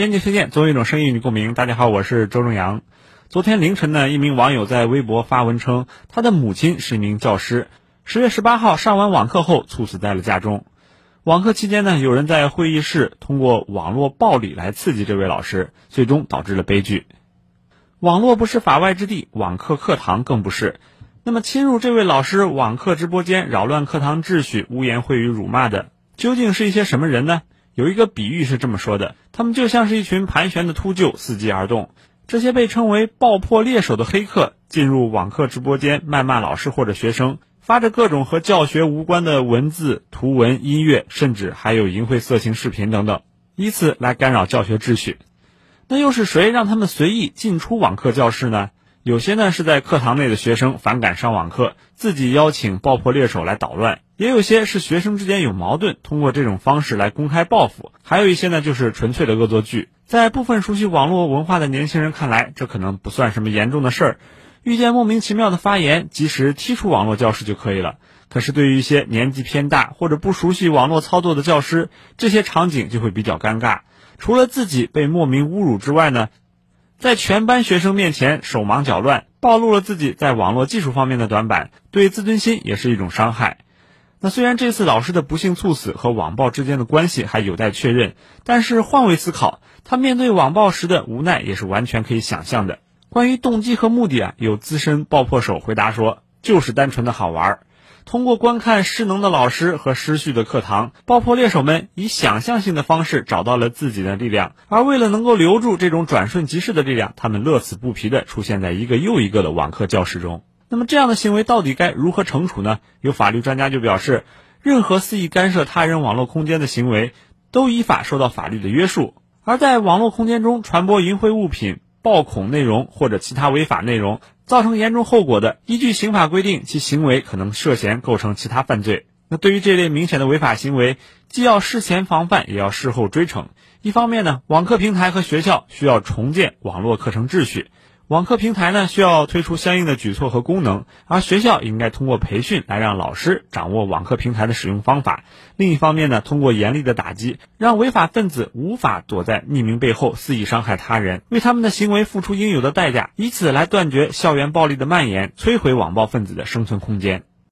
编辑推荐，总有一种声音与共鸣。大家好，我是周正阳。昨天凌晨呢，一名网友在微博发文称，他的母亲是一名教师，十月十八号上完网课后猝死在了家中。网课期间呢，有人在会议室通过网络暴力来刺激这位老师，最终导致了悲剧。网络不是法外之地，网课课堂更不是。那么，侵入这位老师网课直播间，扰乱课堂秩序，污言秽语辱骂的，究竟是一些什么人呢？有一个比喻是这么说的：他们就像是一群盘旋的秃鹫，伺机而动。这些被称为“爆破猎手”的黑客，进入网课直播间，谩骂老师或者学生，发着各种和教学无关的文字、图文、音乐，甚至还有淫秽色情视频等等，以此来干扰教学秩序。那又是谁让他们随意进出网课教室呢？有些呢是在课堂内的学生反感上网课，自己邀请爆破猎手来捣乱；也有些是学生之间有矛盾，通过这种方式来公开报复；还有一些呢就是纯粹的恶作剧。在部分熟悉网络文化的年轻人看来，这可能不算什么严重的事儿，遇见莫名其妙的发言，及时踢出网络教室就可以了。可是对于一些年纪偏大或者不熟悉网络操作的教师，这些场景就会比较尴尬。除了自己被莫名侮辱之外呢？在全班学生面前手忙脚乱，暴露了自己在网络技术方面的短板，对自尊心也是一种伤害。那虽然这次老师的不幸猝死和网暴之间的关系还有待确认，但是换位思考，他面对网暴时的无奈也是完全可以想象的。关于动机和目的啊，有资深爆破手回答说，就是单纯的好玩。通过观看失能的老师和失序的课堂，爆破猎手们以想象性的方式找到了自己的力量。而为了能够留住这种转瞬即逝的力量，他们乐此不疲地出现在一个又一个的网课教室中。那么，这样的行为到底该如何惩处呢？有法律专家就表示，任何肆意干涉他人网络空间的行为，都依法受到法律的约束。而在网络空间中传播淫秽物品。暴恐内容或者其他违法内容造成严重后果的，依据刑法规定，其行为可能涉嫌构成其他犯罪。那对于这类明显的违法行为，既要事前防范，也要事后追惩。一方面呢，网课平台和学校需要重建网络课程秩序。网课平台呢需要推出相应的举措和功能，而学校应该通过培训来让老师掌握网课平台的使用方法。另一方面呢，通过严厉的打击，让违法分子无法躲在匿名背后肆意伤害他人，为他们的行为付出应有的代价，以此来断绝校园暴力的蔓延，摧毁网暴分子的生存空间。